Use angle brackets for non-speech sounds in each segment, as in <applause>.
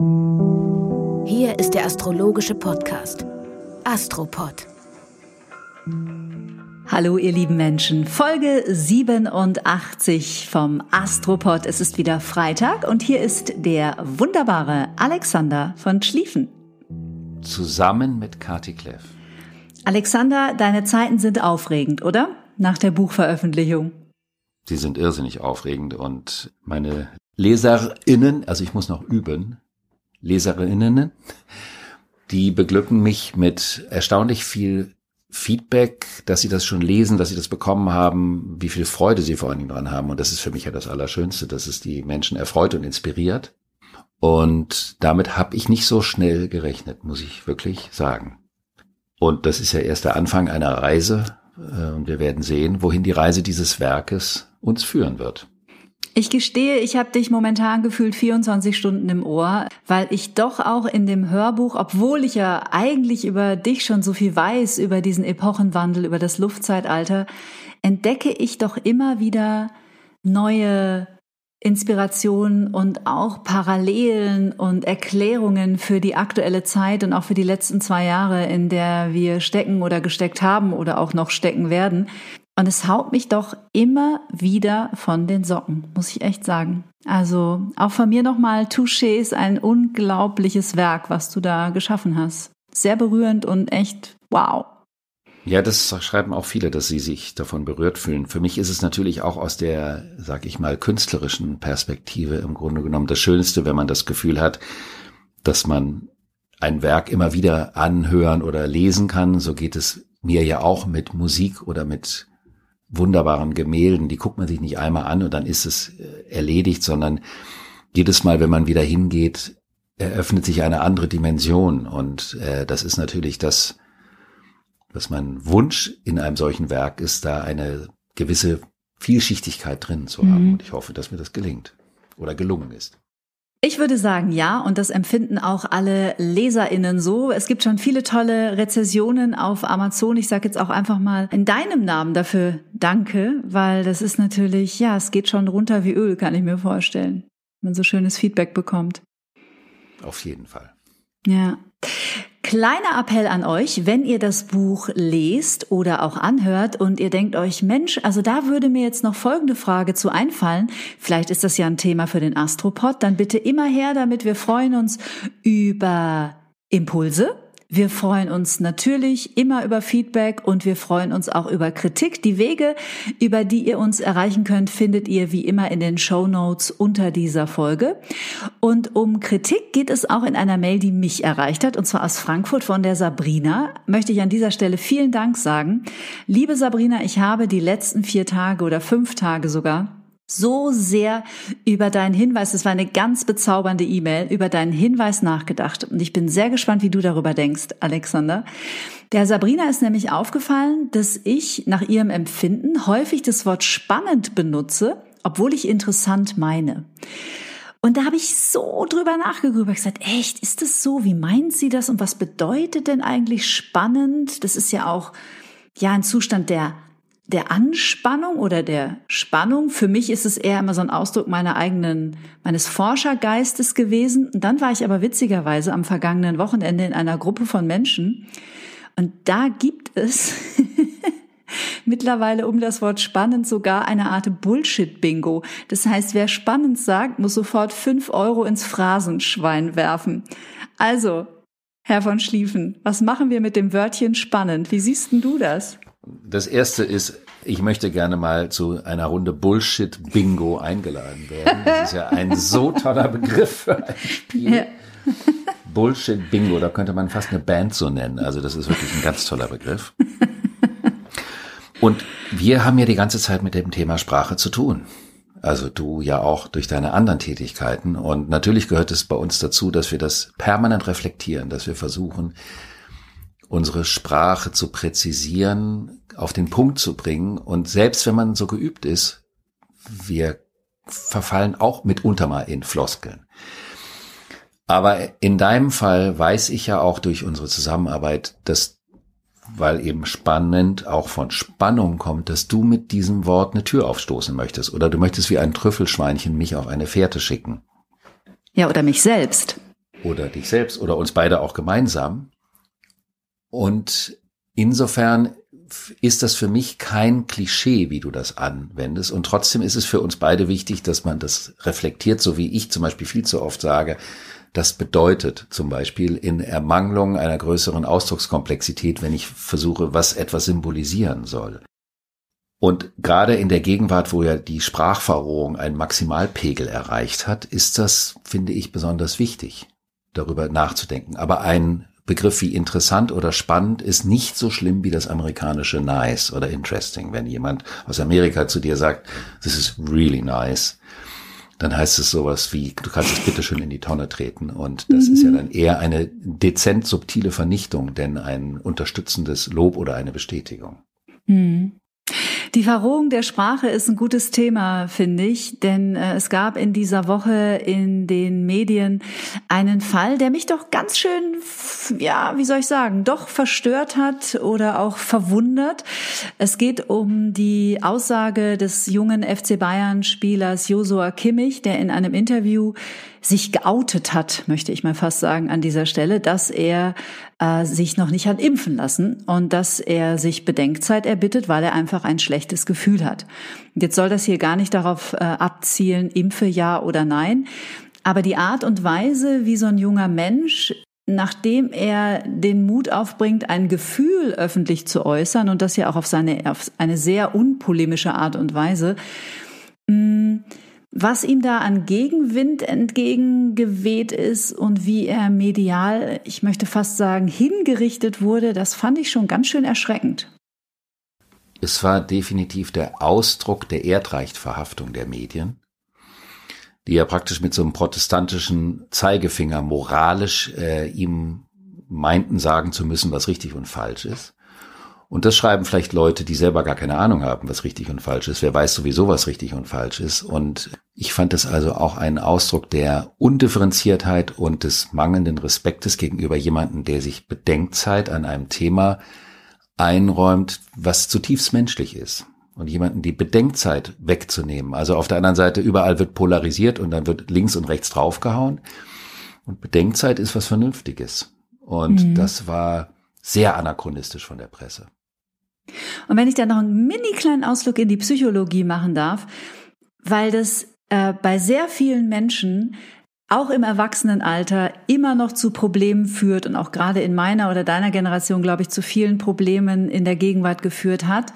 Hier ist der astrologische Podcast Astropod. Hallo ihr lieben Menschen, Folge 87 vom Astropod. Es ist wieder Freitag und hier ist der wunderbare Alexander von Schlieffen. Zusammen mit Kati Kleff. Alexander, deine Zeiten sind aufregend, oder? Nach der Buchveröffentlichung. Die sind irrsinnig aufregend und meine Leserinnen, also ich muss noch üben, Leserinnen, die beglücken mich mit erstaunlich viel Feedback, dass sie das schon lesen, dass sie das bekommen haben, wie viel Freude sie vor allen Dingen dran haben. Und das ist für mich ja das Allerschönste, dass es die Menschen erfreut und inspiriert. Und damit habe ich nicht so schnell gerechnet, muss ich wirklich sagen. Und das ist ja erst der Anfang einer Reise. Äh, und wir werden sehen, wohin die Reise dieses Werkes uns führen wird. Ich gestehe, ich habe dich momentan gefühlt 24 Stunden im Ohr, weil ich doch auch in dem Hörbuch, obwohl ich ja eigentlich über dich schon so viel weiß, über diesen Epochenwandel, über das Luftzeitalter, entdecke ich doch immer wieder neue Inspirationen und auch Parallelen und Erklärungen für die aktuelle Zeit und auch für die letzten zwei Jahre, in der wir stecken oder gesteckt haben oder auch noch stecken werden. Und es haut mich doch immer wieder von den Socken, muss ich echt sagen. Also auch von mir nochmal, Touché ist ein unglaubliches Werk, was du da geschaffen hast. Sehr berührend und echt wow. Ja, das schreiben auch viele, dass sie sich davon berührt fühlen. Für mich ist es natürlich auch aus der, sag ich mal, künstlerischen Perspektive im Grunde genommen das Schönste, wenn man das Gefühl hat, dass man ein Werk immer wieder anhören oder lesen kann. So geht es mir ja auch mit Musik oder mit wunderbaren Gemälden, die guckt man sich nicht einmal an und dann ist es äh, erledigt, sondern jedes Mal, wenn man wieder hingeht, eröffnet sich eine andere Dimension. Und äh, das ist natürlich das, was mein Wunsch in einem solchen Werk ist, da eine gewisse Vielschichtigkeit drin zu haben. Mhm. Und ich hoffe, dass mir das gelingt oder gelungen ist. Ich würde sagen, ja, und das empfinden auch alle LeserInnen so. Es gibt schon viele tolle Rezessionen auf Amazon. Ich sage jetzt auch einfach mal in deinem Namen dafür Danke, weil das ist natürlich, ja, es geht schon runter wie Öl, kann ich mir vorstellen, wenn man so schönes Feedback bekommt. Auf jeden Fall. Ja. Kleiner Appell an euch, wenn ihr das Buch lest oder auch anhört und ihr denkt euch, Mensch, also da würde mir jetzt noch folgende Frage zu einfallen. Vielleicht ist das ja ein Thema für den Astropod. Dann bitte immer her, damit wir freuen uns über Impulse wir freuen uns natürlich immer über Feedback und wir freuen uns auch über Kritik. Die Wege, über die ihr uns erreichen könnt, findet ihr wie immer in den Show Notes unter dieser Folge. Und um Kritik geht es auch in einer Mail, die mich erreicht hat, und zwar aus Frankfurt von der Sabrina. Möchte ich an dieser Stelle vielen Dank sagen. Liebe Sabrina, ich habe die letzten vier Tage oder fünf Tage sogar so sehr über deinen Hinweis, das war eine ganz bezaubernde E-Mail, über deinen Hinweis nachgedacht. Und ich bin sehr gespannt, wie du darüber denkst, Alexander. Der Sabrina ist nämlich aufgefallen, dass ich nach ihrem Empfinden häufig das Wort spannend benutze, obwohl ich interessant meine. Und da habe ich so drüber nachgegrübelt, gesagt, echt, ist das so? Wie meint sie das? Und was bedeutet denn eigentlich spannend? Das ist ja auch, ja, ein Zustand der der Anspannung oder der Spannung. Für mich ist es eher immer so ein Ausdruck meiner eigenen, meines Forschergeistes gewesen. Und dann war ich aber witzigerweise am vergangenen Wochenende in einer Gruppe von Menschen. Und da gibt es <laughs> mittlerweile um das Wort spannend sogar eine Art Bullshit-Bingo. Das heißt, wer spannend sagt, muss sofort fünf Euro ins Phrasenschwein werfen. Also, Herr von Schlieffen, was machen wir mit dem Wörtchen spannend? Wie siehst denn du das? Das erste ist, ich möchte gerne mal zu einer Runde Bullshit-Bingo eingeladen werden. Das ist ja ein so toller Begriff für ein Spiel. Ja. Bullshit-Bingo, da könnte man fast eine Band so nennen. Also das ist wirklich ein ganz toller Begriff. Und wir haben ja die ganze Zeit mit dem Thema Sprache zu tun. Also du ja auch durch deine anderen Tätigkeiten. Und natürlich gehört es bei uns dazu, dass wir das permanent reflektieren, dass wir versuchen, unsere Sprache zu präzisieren, auf den Punkt zu bringen. Und selbst wenn man so geübt ist, wir verfallen auch mitunter mal in Floskeln. Aber in deinem Fall weiß ich ja auch durch unsere Zusammenarbeit, dass weil eben spannend auch von Spannung kommt, dass du mit diesem Wort eine Tür aufstoßen möchtest oder du möchtest wie ein Trüffelschweinchen mich auf eine Fährte schicken. Ja, oder mich selbst. Oder dich selbst oder uns beide auch gemeinsam. Und insofern ist das für mich kein Klischee, wie du das anwendest. Und trotzdem ist es für uns beide wichtig, dass man das reflektiert, so wie ich zum Beispiel viel zu oft sage. Das bedeutet zum Beispiel in Ermangelung einer größeren Ausdruckskomplexität, wenn ich versuche, was etwas symbolisieren soll. Und gerade in der Gegenwart, wo ja die Sprachverrohung einen Maximalpegel erreicht hat, ist das, finde ich, besonders wichtig, darüber nachzudenken. Aber ein Begriff wie interessant oder spannend ist nicht so schlimm wie das amerikanische nice oder interesting. Wenn jemand aus Amerika zu dir sagt, this is really nice, dann heißt es sowas wie, du kannst es bitte schön in die Tonne treten. Und das mhm. ist ja mhm. dann eher eine dezent subtile Vernichtung, denn ein unterstützendes Lob oder eine Bestätigung. Mhm. Die Verrohung der Sprache ist ein gutes Thema, finde ich, denn äh, es gab in dieser Woche in den Medien einen Fall, der mich doch ganz schön, ja, wie soll ich sagen, doch verstört hat oder auch verwundert. Es geht um die Aussage des jungen FC Bayern Spielers Josua Kimmich, der in einem Interview sich geoutet hat, möchte ich mal fast sagen an dieser Stelle, dass er äh, sich noch nicht hat impfen lassen und dass er sich Bedenkzeit erbittet, weil er einfach ein schlechtes Gefühl hat. Jetzt soll das hier gar nicht darauf äh, abzielen, impfe ja oder nein. Aber die Art und Weise, wie so ein junger Mensch nachdem er den Mut aufbringt, ein Gefühl öffentlich zu äußern und das ja auch auf seine auf eine sehr unpolemische Art und Weise, mh, mm, was ihm da an Gegenwind entgegengeweht ist und wie er medial, ich möchte fast sagen, hingerichtet wurde, das fand ich schon ganz schön erschreckend. Es war definitiv der Ausdruck der Erdreichtverhaftung der Medien, die ja praktisch mit so einem protestantischen Zeigefinger moralisch äh, ihm meinten sagen zu müssen, was richtig und falsch ist. Und das schreiben vielleicht Leute, die selber gar keine Ahnung haben, was richtig und falsch ist. Wer weiß sowieso, was richtig und falsch ist. Und ich fand das also auch einen Ausdruck der Undifferenziertheit und des mangelnden Respektes gegenüber jemandem, der sich Bedenkzeit an einem Thema einräumt, was zutiefst menschlich ist. Und jemanden die Bedenkzeit wegzunehmen. Also auf der anderen Seite überall wird polarisiert und dann wird links und rechts draufgehauen. Und Bedenkzeit ist was Vernünftiges. Und mhm. das war sehr anachronistisch von der Presse. Und wenn ich da noch einen mini kleinen Ausflug in die Psychologie machen darf, weil das äh, bei sehr vielen Menschen auch im Erwachsenenalter immer noch zu Problemen führt und auch gerade in meiner oder deiner Generation, glaube ich, zu vielen Problemen in der Gegenwart geführt hat.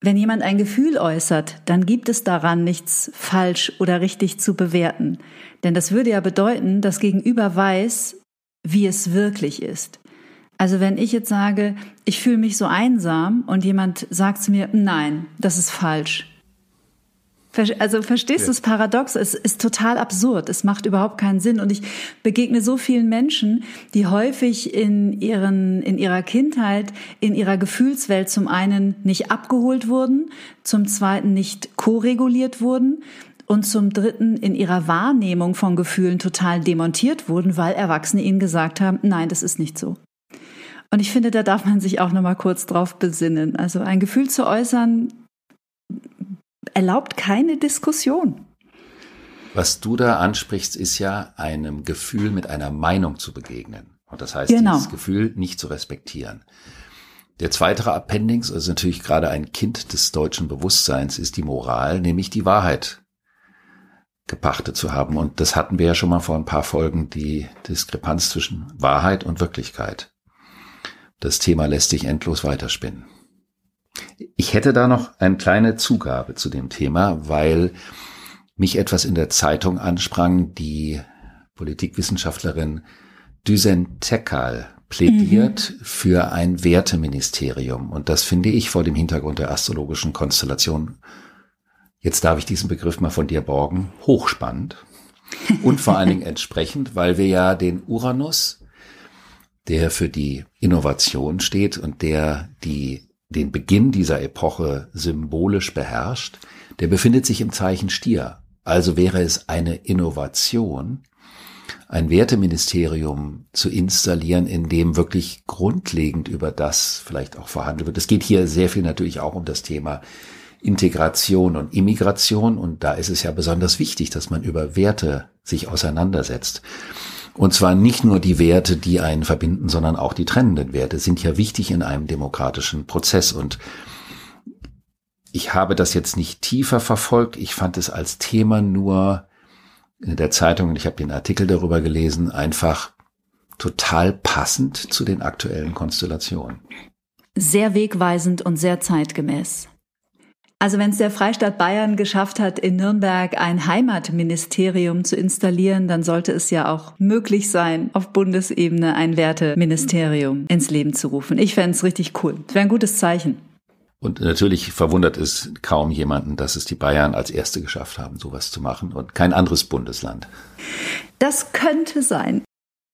Wenn jemand ein Gefühl äußert, dann gibt es daran nichts falsch oder richtig zu bewerten. Denn das würde ja bedeuten, dass Gegenüber weiß, wie es wirklich ist. Also wenn ich jetzt sage, ich fühle mich so einsam und jemand sagt zu mir, nein, das ist falsch. Also verstehst ja. du das Paradox? Es ist total absurd. Es macht überhaupt keinen Sinn. Und ich begegne so vielen Menschen, die häufig in ihren, in ihrer Kindheit, in ihrer Gefühlswelt zum einen nicht abgeholt wurden, zum zweiten nicht koreguliert wurden und zum dritten in ihrer Wahrnehmung von Gefühlen total demontiert wurden, weil Erwachsene ihnen gesagt haben, nein, das ist nicht so. Und ich finde, da darf man sich auch noch mal kurz drauf besinnen. Also ein Gefühl zu äußern erlaubt keine Diskussion. Was du da ansprichst, ist ja einem Gefühl mit einer Meinung zu begegnen. Und das heißt, genau. dieses Gefühl nicht zu respektieren. Der zweite Appendix, also natürlich gerade ein Kind des deutschen Bewusstseins, ist die Moral, nämlich die Wahrheit gepachtet zu haben. Und das hatten wir ja schon mal vor ein paar Folgen, die Diskrepanz zwischen Wahrheit und Wirklichkeit. Das Thema lässt sich endlos weiterspinnen. Ich hätte da noch eine kleine Zugabe zu dem Thema, weil mich etwas in der Zeitung ansprang, die Politikwissenschaftlerin Düsen Tekal plädiert mhm. für ein Werteministerium. Und das finde ich vor dem Hintergrund der astrologischen Konstellation jetzt darf ich diesen Begriff mal von dir borgen, hochspannend und vor allen Dingen <laughs> entsprechend, weil wir ja den Uranus, der für die Innovation steht und der die, den Beginn dieser Epoche symbolisch beherrscht, der befindet sich im Zeichen Stier. Also wäre es eine Innovation, ein Werteministerium zu installieren, in dem wirklich grundlegend über das vielleicht auch verhandelt wird. Es geht hier sehr viel natürlich auch um das Thema Integration und Immigration und da ist es ja besonders wichtig, dass man über Werte sich auseinandersetzt. Und zwar nicht nur die Werte, die einen verbinden, sondern auch die trennenden Werte sind ja wichtig in einem demokratischen Prozess und ich habe das jetzt nicht tiefer verfolgt. Ich fand es als Thema nur in der Zeitung, ich habe den Artikel darüber gelesen, einfach total passend zu den aktuellen Konstellationen. Sehr wegweisend und sehr zeitgemäß. Also wenn es der Freistaat Bayern geschafft hat, in Nürnberg ein Heimatministerium zu installieren, dann sollte es ja auch möglich sein, auf Bundesebene ein Werteministerium ins Leben zu rufen. Ich fände es richtig cool. Wäre ein gutes Zeichen. Und natürlich verwundert es kaum jemanden, dass es die Bayern als Erste geschafft haben, sowas zu machen und kein anderes Bundesland. Das könnte sein.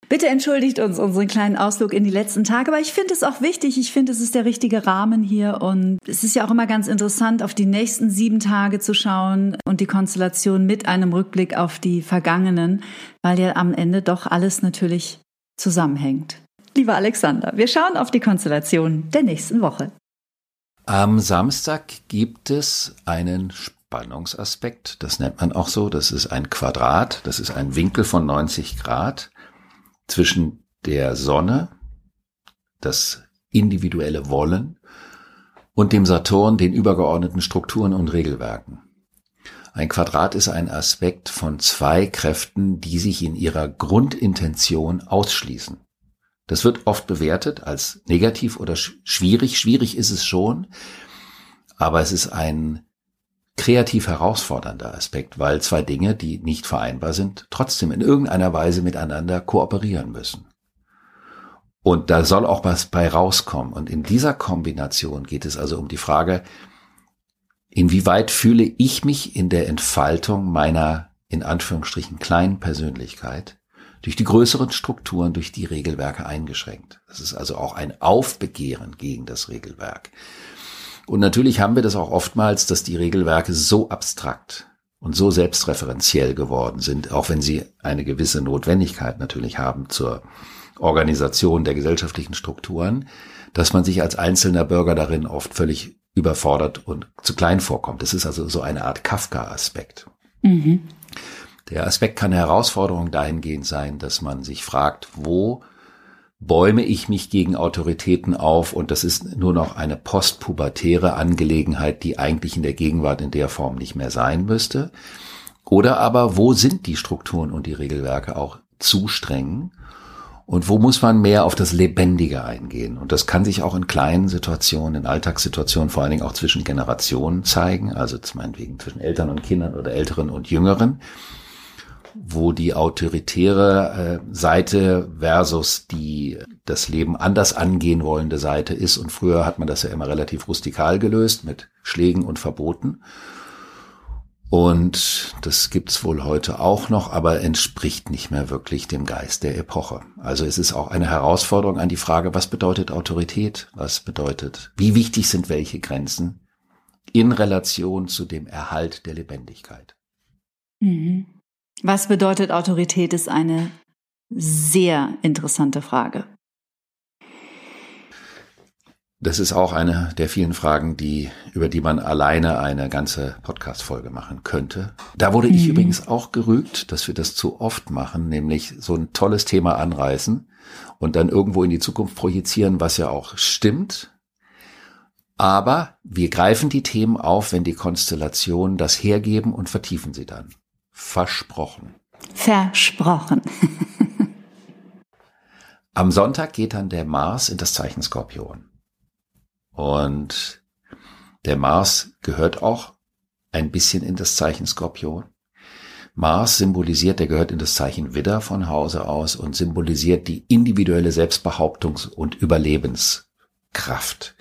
Bitte entschuldigt uns unseren kleinen Ausflug in die letzten Tage, aber ich finde es auch wichtig. Ich finde, es ist der richtige Rahmen hier und es ist ja auch immer ganz interessant, auf die nächsten sieben Tage zu schauen und die Konstellation mit einem Rückblick auf die vergangenen, weil ja am Ende doch alles natürlich zusammenhängt. Lieber Alexander, wir schauen auf die Konstellation der nächsten Woche. Am Samstag gibt es einen Spannungsaspekt, das nennt man auch so, das ist ein Quadrat, das ist ein Winkel von 90 Grad zwischen der Sonne, das individuelle Wollen, und dem Saturn, den übergeordneten Strukturen und Regelwerken. Ein Quadrat ist ein Aspekt von zwei Kräften, die sich in ihrer Grundintention ausschließen. Das wird oft bewertet als negativ oder schwierig. Schwierig ist es schon, aber es ist ein kreativ herausfordernder Aspekt, weil zwei Dinge, die nicht vereinbar sind, trotzdem in irgendeiner Weise miteinander kooperieren müssen. Und da soll auch was bei rauskommen. Und in dieser Kombination geht es also um die Frage, inwieweit fühle ich mich in der Entfaltung meiner in Anführungsstrichen kleinen Persönlichkeit durch die größeren Strukturen, durch die Regelwerke eingeschränkt. Das ist also auch ein Aufbegehren gegen das Regelwerk. Und natürlich haben wir das auch oftmals, dass die Regelwerke so abstrakt und so selbstreferenziell geworden sind, auch wenn sie eine gewisse Notwendigkeit natürlich haben zur Organisation der gesellschaftlichen Strukturen, dass man sich als einzelner Bürger darin oft völlig überfordert und zu klein vorkommt. Das ist also so eine Art Kafka-Aspekt. Mhm. Der Aspekt kann eine Herausforderung dahingehend sein, dass man sich fragt, wo bäume ich mich gegen Autoritäten auf und das ist nur noch eine postpubertäre Angelegenheit, die eigentlich in der Gegenwart in der Form nicht mehr sein müsste. Oder aber, wo sind die Strukturen und die Regelwerke auch zu streng? Und wo muss man mehr auf das Lebendige eingehen? Und das kann sich auch in kleinen Situationen, in Alltagssituationen, vor allen Dingen auch zwischen Generationen zeigen, also meinetwegen zwischen Eltern und Kindern oder Älteren und Jüngeren wo die autoritäre äh, Seite versus die das Leben anders angehen wollende Seite ist. Und früher hat man das ja immer relativ rustikal gelöst mit Schlägen und Verboten. Und das gibt's wohl heute auch noch, aber entspricht nicht mehr wirklich dem Geist der Epoche. Also es ist auch eine Herausforderung an die Frage, was bedeutet Autorität? Was bedeutet, wie wichtig sind welche Grenzen in Relation zu dem Erhalt der Lebendigkeit? Mhm. Was bedeutet Autorität, ist eine sehr interessante Frage. Das ist auch eine der vielen Fragen, die, über die man alleine eine ganze Podcast-Folge machen könnte. Da wurde mhm. ich übrigens auch gerügt, dass wir das zu oft machen, nämlich so ein tolles Thema anreißen und dann irgendwo in die Zukunft projizieren, was ja auch stimmt. Aber wir greifen die Themen auf, wenn die Konstellationen das hergeben und vertiefen sie dann. Versprochen. Versprochen. <laughs> Am Sonntag geht dann der Mars in das Zeichen Skorpion. Und der Mars gehört auch ein bisschen in das Zeichen Skorpion. Mars symbolisiert, der gehört in das Zeichen Widder von Hause aus und symbolisiert die individuelle Selbstbehauptungs- und Überlebenskraft.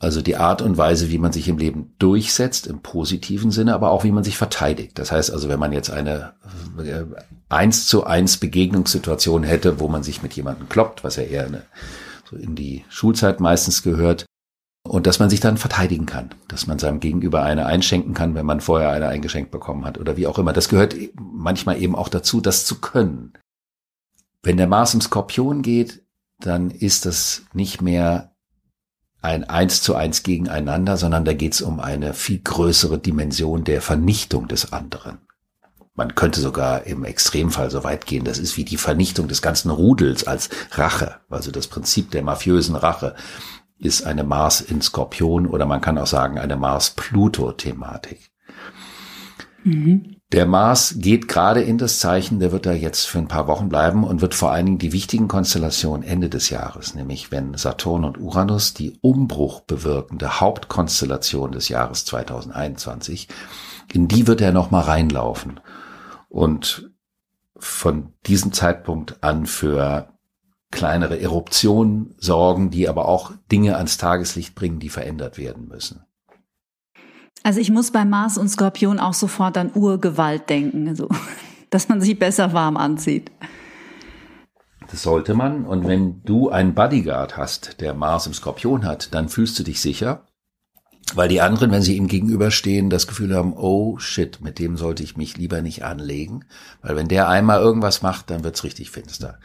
Also die Art und Weise, wie man sich im Leben durchsetzt, im positiven Sinne, aber auch wie man sich verteidigt. Das heißt also, wenn man jetzt eine äh, eins zu eins Begegnungssituation hätte, wo man sich mit jemandem kloppt, was ja eher eine, so in die Schulzeit meistens gehört, und dass man sich dann verteidigen kann, dass man seinem Gegenüber eine einschenken kann, wenn man vorher eine eingeschenkt bekommen hat oder wie auch immer. Das gehört manchmal eben auch dazu, das zu können. Wenn der Mars im Skorpion geht, dann ist das nicht mehr ein Eins zu eins gegeneinander, sondern da geht es um eine viel größere Dimension der Vernichtung des anderen. Man könnte sogar im Extremfall so weit gehen, das ist wie die Vernichtung des ganzen Rudels als Rache, also das Prinzip der mafiösen Rache ist eine Mars in Skorpion oder man kann auch sagen eine Mars-Pluto-Thematik. Mhm. Der Mars geht gerade in das Zeichen, der wird da jetzt für ein paar Wochen bleiben und wird vor allen Dingen die wichtigen Konstellationen Ende des Jahres, nämlich wenn Saturn und Uranus die Umbruch bewirkende Hauptkonstellation des Jahres 2021, in die wird er nochmal reinlaufen und von diesem Zeitpunkt an für kleinere Eruptionen sorgen, die aber auch Dinge ans Tageslicht bringen, die verändert werden müssen. Also ich muss bei Mars und Skorpion auch sofort an Urgewalt denken, also, <laughs> dass man sich besser warm anzieht. Das sollte man. Und wenn du einen Bodyguard hast, der Mars im Skorpion hat, dann fühlst du dich sicher, weil die anderen, wenn sie ihm gegenüberstehen, das Gefühl haben, oh shit, mit dem sollte ich mich lieber nicht anlegen, weil wenn der einmal irgendwas macht, dann wird's richtig finster.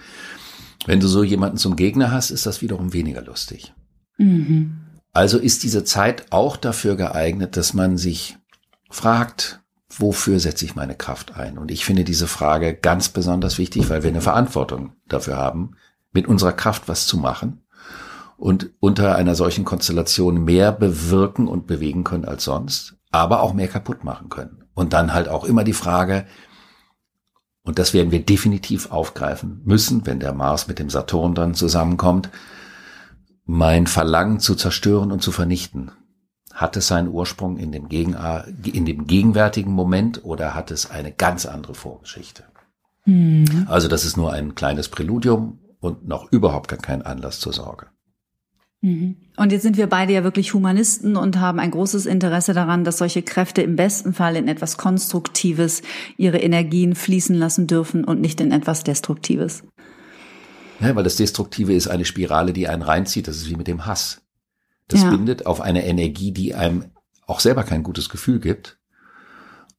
Wenn du so jemanden zum Gegner hast, ist das wiederum weniger lustig. Mhm. Also ist diese Zeit auch dafür geeignet, dass man sich fragt, wofür setze ich meine Kraft ein? Und ich finde diese Frage ganz besonders wichtig, weil wir eine Verantwortung dafür haben, mit unserer Kraft was zu machen und unter einer solchen Konstellation mehr bewirken und bewegen können als sonst, aber auch mehr kaputt machen können. Und dann halt auch immer die Frage, und das werden wir definitiv aufgreifen müssen, wenn der Mars mit dem Saturn dann zusammenkommt, mein Verlangen zu zerstören und zu vernichten, hat es seinen Ursprung in dem, Gegen in dem gegenwärtigen Moment oder hat es eine ganz andere Vorgeschichte? Mhm. Also das ist nur ein kleines Präludium und noch überhaupt gar kein Anlass zur Sorge. Mhm. Und jetzt sind wir beide ja wirklich Humanisten und haben ein großes Interesse daran, dass solche Kräfte im besten Fall in etwas Konstruktives ihre Energien fließen lassen dürfen und nicht in etwas Destruktives. Ja, weil das Destruktive ist eine Spirale, die einen reinzieht. Das ist wie mit dem Hass. Das ja. bindet auf eine Energie, die einem auch selber kein gutes Gefühl gibt.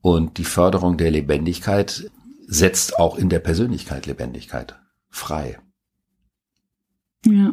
Und die Förderung der Lebendigkeit setzt auch in der Persönlichkeit Lebendigkeit frei. Ja.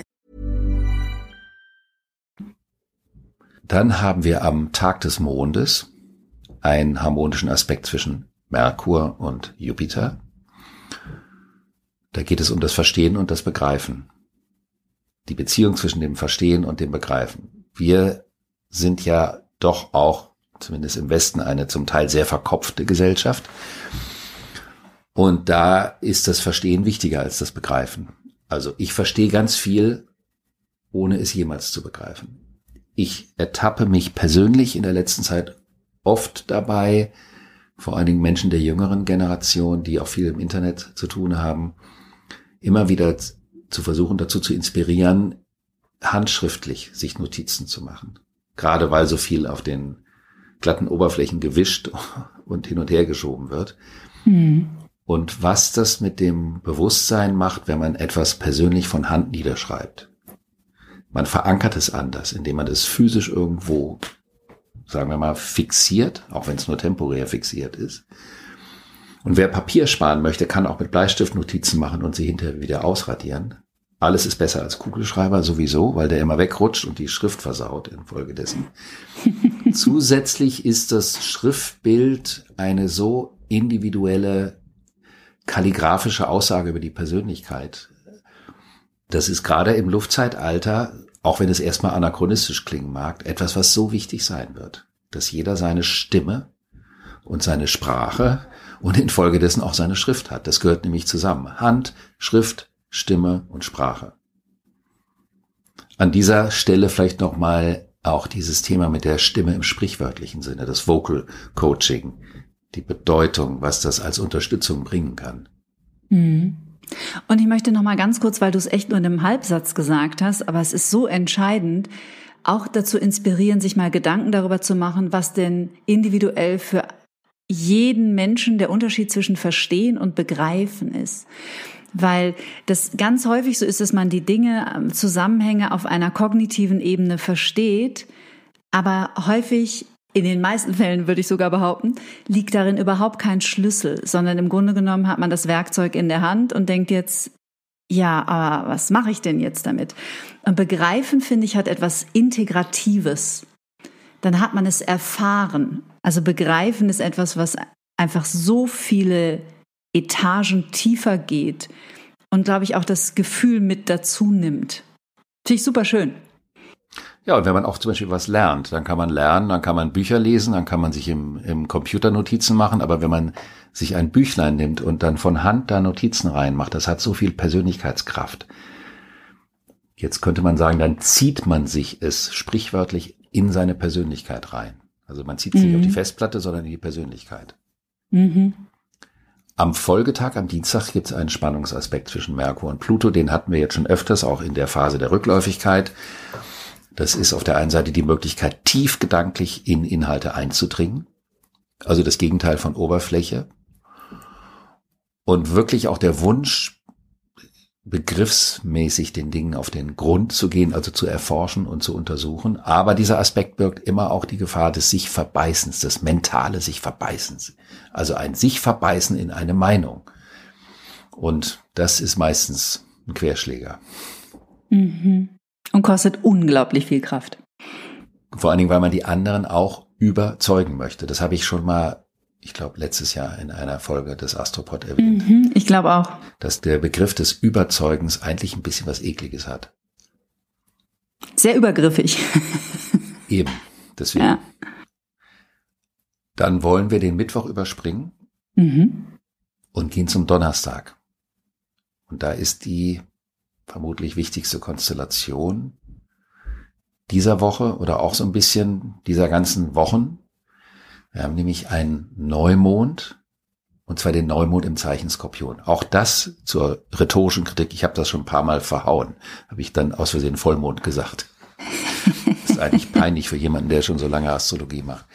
Dann haben wir am Tag des Mondes einen harmonischen Aspekt zwischen Merkur und Jupiter. Da geht es um das Verstehen und das Begreifen. Die Beziehung zwischen dem Verstehen und dem Begreifen. Wir sind ja doch auch, zumindest im Westen, eine zum Teil sehr verkopfte Gesellschaft. Und da ist das Verstehen wichtiger als das Begreifen. Also ich verstehe ganz viel, ohne es jemals zu begreifen ich ertappe mich persönlich in der letzten Zeit oft dabei, vor allen Dingen Menschen der jüngeren Generation, die auch viel im Internet zu tun haben, immer wieder zu versuchen, dazu zu inspirieren, handschriftlich sich Notizen zu machen. Gerade weil so viel auf den glatten Oberflächen gewischt <laughs> und hin und her geschoben wird. Mhm. Und was das mit dem Bewusstsein macht, wenn man etwas persönlich von Hand niederschreibt. Man verankert es anders, indem man es physisch irgendwo, sagen wir mal, fixiert, auch wenn es nur temporär fixiert ist. Und wer Papier sparen möchte, kann auch mit Bleistift Notizen machen und sie hinterher wieder ausradieren. Alles ist besser als Kugelschreiber sowieso, weil der immer wegrutscht und die Schrift versaut infolgedessen. <laughs> Zusätzlich ist das Schriftbild eine so individuelle kalligraphische Aussage über die Persönlichkeit, das ist gerade im Luftzeitalter, auch wenn es erstmal anachronistisch klingen mag, etwas, was so wichtig sein wird, dass jeder seine Stimme und seine Sprache und infolgedessen auch seine Schrift hat. Das gehört nämlich zusammen. Hand, Schrift, Stimme und Sprache. An dieser Stelle vielleicht nochmal auch dieses Thema mit der Stimme im sprichwörtlichen Sinne, das Vocal Coaching, die Bedeutung, was das als Unterstützung bringen kann. Mhm. Und ich möchte noch mal ganz kurz, weil du es echt nur in einem Halbsatz gesagt hast, aber es ist so entscheidend, auch dazu inspirieren, sich mal Gedanken darüber zu machen, was denn individuell für jeden Menschen der Unterschied zwischen Verstehen und Begreifen ist. Weil das ganz häufig so ist, dass man die Dinge, ähm, Zusammenhänge auf einer kognitiven Ebene versteht, aber häufig in den meisten Fällen würde ich sogar behaupten, liegt darin überhaupt kein Schlüssel, sondern im Grunde genommen hat man das Werkzeug in der Hand und denkt jetzt, ja, aber was mache ich denn jetzt damit? Und begreifen, finde ich, hat etwas Integratives. Dann hat man es erfahren. Also begreifen ist etwas, was einfach so viele Etagen tiefer geht und, glaube ich, auch das Gefühl mit dazu nimmt. Finde ich super schön. Ja, und wenn man auch zum Beispiel was lernt, dann kann man lernen, dann kann man Bücher lesen, dann kann man sich im, im Computer Notizen machen, aber wenn man sich ein Büchlein nimmt und dann von Hand da Notizen reinmacht, das hat so viel Persönlichkeitskraft. Jetzt könnte man sagen, dann zieht man sich es sprichwörtlich in seine Persönlichkeit rein. Also man zieht es mhm. nicht auf die mhm. Festplatte, sondern in die Persönlichkeit. Mhm. Am Folgetag, am Dienstag, gibt es einen Spannungsaspekt zwischen Merkur und Pluto. Den hatten wir jetzt schon öfters, auch in der Phase der Rückläufigkeit. Das ist auf der einen Seite die Möglichkeit, tief gedanklich in Inhalte einzudringen. Also das Gegenteil von Oberfläche. Und wirklich auch der Wunsch, begriffsmäßig den Dingen auf den Grund zu gehen, also zu erforschen und zu untersuchen. Aber dieser Aspekt birgt immer auch die Gefahr des sich Verbeißens, des mentale sich Verbeißens. Also ein sich Verbeißen in eine Meinung. Und das ist meistens ein Querschläger. Mhm. Und kostet unglaublich viel Kraft. Vor allen Dingen, weil man die anderen auch überzeugen möchte. Das habe ich schon mal, ich glaube, letztes Jahr in einer Folge des Astropod erwähnt. Mhm, ich glaube auch. Dass der Begriff des Überzeugens eigentlich ein bisschen was Ekliges hat. Sehr übergriffig. <laughs> Eben, deswegen. Ja. Dann wollen wir den Mittwoch überspringen mhm. und gehen zum Donnerstag. Und da ist die vermutlich wichtigste Konstellation dieser Woche oder auch so ein bisschen dieser ganzen Wochen. Wir haben nämlich einen Neumond, und zwar den Neumond im Zeichen Skorpion. Auch das zur rhetorischen Kritik, ich habe das schon ein paar Mal verhauen, habe ich dann aus Versehen Vollmond gesagt. Das ist eigentlich peinlich für jemanden, der schon so lange Astrologie macht.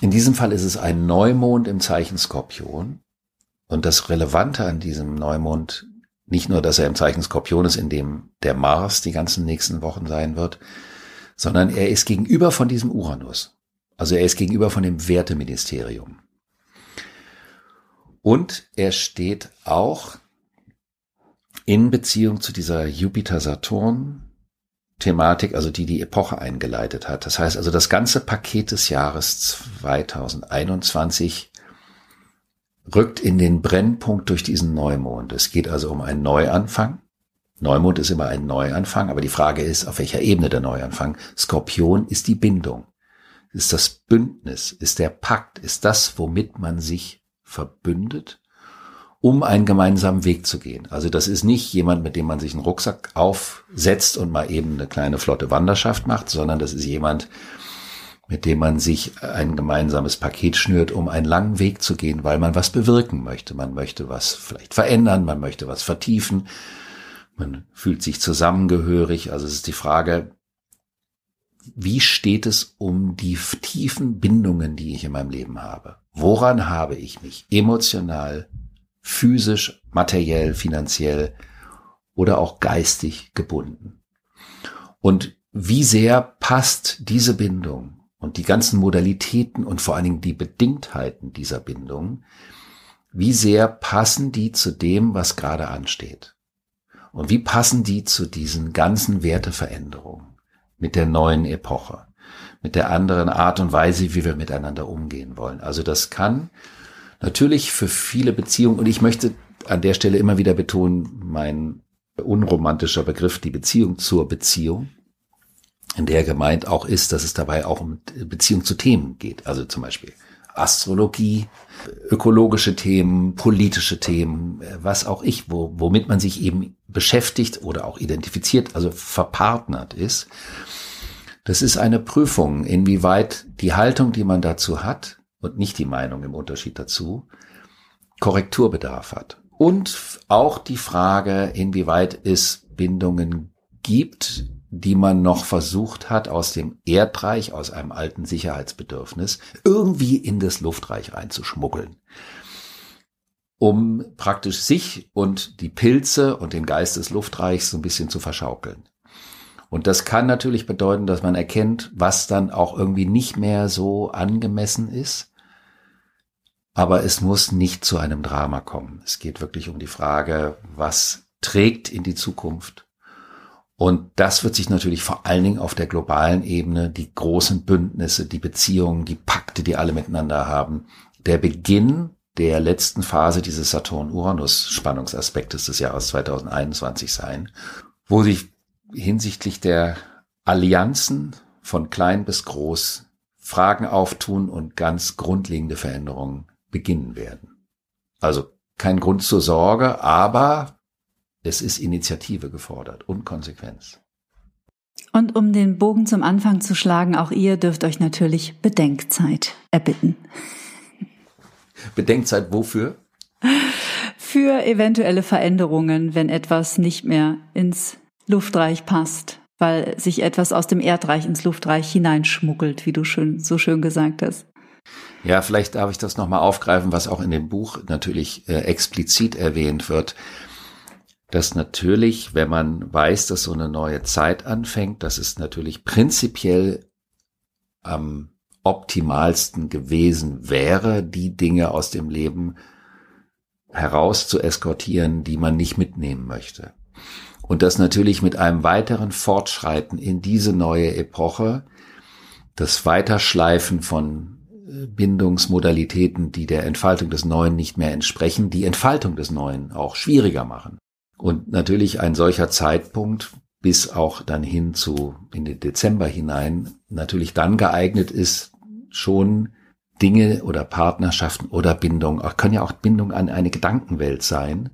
In diesem Fall ist es ein Neumond im Zeichen Skorpion. Und das Relevante an diesem Neumond nicht nur, dass er im Zeichen Skorpion ist, in dem der Mars die ganzen nächsten Wochen sein wird, sondern er ist gegenüber von diesem Uranus. Also er ist gegenüber von dem Werteministerium. Und er steht auch in Beziehung zu dieser Jupiter-Saturn-Thematik, also die die Epoche eingeleitet hat. Das heißt also, das ganze Paket des Jahres 2021 rückt in den Brennpunkt durch diesen Neumond. Es geht also um einen Neuanfang. Neumond ist immer ein Neuanfang, aber die Frage ist, auf welcher Ebene der Neuanfang. Skorpion ist die Bindung, ist das Bündnis, ist der Pakt, ist das, womit man sich verbündet, um einen gemeinsamen Weg zu gehen. Also das ist nicht jemand, mit dem man sich einen Rucksack aufsetzt und mal eben eine kleine flotte Wanderschaft macht, sondern das ist jemand, mit dem man sich ein gemeinsames Paket schnürt, um einen langen Weg zu gehen, weil man was bewirken möchte. Man möchte was vielleicht verändern, man möchte was vertiefen, man fühlt sich zusammengehörig. Also es ist die Frage, wie steht es um die tiefen Bindungen, die ich in meinem Leben habe? Woran habe ich mich emotional, physisch, materiell, finanziell oder auch geistig gebunden? Und wie sehr passt diese Bindung und die ganzen Modalitäten und vor allen Dingen die Bedingtheiten dieser Bindung, wie sehr passen die zu dem, was gerade ansteht? Und wie passen die zu diesen ganzen Werteveränderungen mit der neuen Epoche, mit der anderen Art und Weise, wie wir miteinander umgehen wollen? Also das kann natürlich für viele Beziehungen, und ich möchte an der Stelle immer wieder betonen, mein unromantischer Begriff, die Beziehung zur Beziehung, in der gemeint auch ist, dass es dabei auch um Beziehung zu Themen geht. Also zum Beispiel Astrologie, ökologische Themen, politische Themen, was auch ich, wo, womit man sich eben beschäftigt oder auch identifiziert, also verpartnert ist. Das ist eine Prüfung, inwieweit die Haltung, die man dazu hat, und nicht die Meinung im Unterschied dazu, Korrekturbedarf hat. Und auch die Frage, inwieweit es Bindungen gibt, die man noch versucht hat, aus dem Erdreich, aus einem alten Sicherheitsbedürfnis, irgendwie in das Luftreich reinzuschmuggeln, um praktisch sich und die Pilze und den Geist des Luftreichs so ein bisschen zu verschaukeln. Und das kann natürlich bedeuten, dass man erkennt, was dann auch irgendwie nicht mehr so angemessen ist. Aber es muss nicht zu einem Drama kommen. Es geht wirklich um die Frage, was trägt in die Zukunft und das wird sich natürlich vor allen Dingen auf der globalen Ebene, die großen Bündnisse, die Beziehungen, die Pakte, die alle miteinander haben, der Beginn der letzten Phase dieses Saturn-Uranus-Spannungsaspektes des Jahres 2021 sein, wo sich hinsichtlich der Allianzen von klein bis groß Fragen auftun und ganz grundlegende Veränderungen beginnen werden. Also kein Grund zur Sorge, aber es ist Initiative gefordert und Konsequenz. Und um den Bogen zum Anfang zu schlagen, auch ihr dürft euch natürlich Bedenkzeit erbitten. Bedenkzeit wofür? Für eventuelle Veränderungen, wenn etwas nicht mehr ins Luftreich passt, weil sich etwas aus dem Erdreich ins Luftreich hineinschmuggelt, wie du schön, so schön gesagt hast. Ja, vielleicht darf ich das nochmal aufgreifen, was auch in dem Buch natürlich äh, explizit erwähnt wird dass natürlich, wenn man weiß, dass so eine neue Zeit anfängt, dass es natürlich prinzipiell am optimalsten gewesen wäre, die Dinge aus dem Leben heraus zu eskortieren, die man nicht mitnehmen möchte. Und dass natürlich mit einem weiteren Fortschreiten in diese neue Epoche das Weiterschleifen von äh, Bindungsmodalitäten, die der Entfaltung des Neuen nicht mehr entsprechen, die Entfaltung des Neuen auch schwieriger machen. Und natürlich ein solcher Zeitpunkt bis auch dann hin zu in den Dezember hinein natürlich dann geeignet ist, schon Dinge oder Partnerschaften oder Bindung, auch können ja auch Bindung an eine Gedankenwelt sein,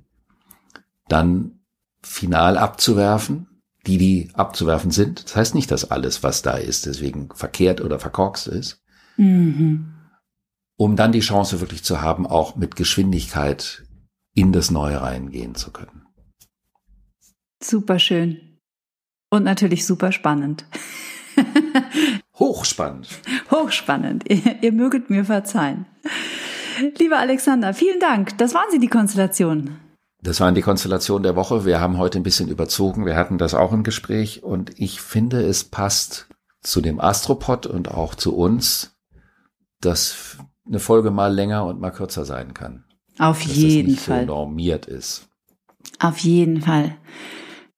dann final abzuwerfen, die die abzuwerfen sind. Das heißt nicht, dass alles, was da ist, deswegen verkehrt oder verkorkst ist. Mhm. Um dann die Chance wirklich zu haben, auch mit Geschwindigkeit in das Neue reingehen zu können. Super schön. Und natürlich super spannend. <laughs> Hochspannend. Hochspannend. Ihr, ihr möget mir verzeihen. Lieber Alexander, vielen Dank. Das waren Sie, die Konstellationen. Das waren die Konstellationen der Woche. Wir haben heute ein bisschen überzogen. Wir hatten das auch im Gespräch und ich finde, es passt zu dem Astropod und auch zu uns, dass eine Folge mal länger und mal kürzer sein kann. Auf dass jeden das nicht Fall. So normiert ist. Auf jeden Fall.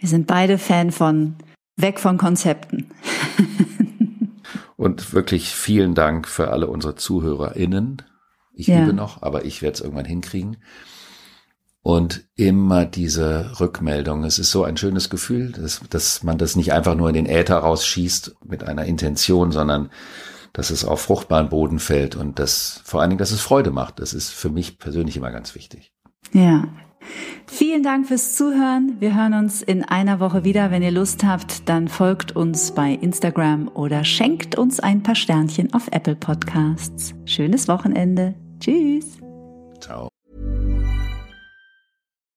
Wir sind beide Fan von weg von Konzepten. Und wirklich vielen Dank für alle unsere ZuhörerInnen. Ich Ja. übe noch, aber ich werde es irgendwann hinkriegen. Und immer diese Rückmeldung. Es ist so ein schönes Gefühl, dass, dass man das nicht einfach nur in den Äther rausschießt mit einer Intention, sondern dass es auf fruchtbaren Boden fällt und das vor allen Dingen, dass es Freude macht. Das ist für mich persönlich immer ganz wichtig. Ja. Vielen Dank fürs Zuhören. Wir hören uns in einer Woche wieder. Wenn ihr Lust habt, dann folgt uns bei Instagram oder schenkt uns ein paar Sternchen auf Apple Podcasts. Schönes Wochenende. Tschüss. Ciao.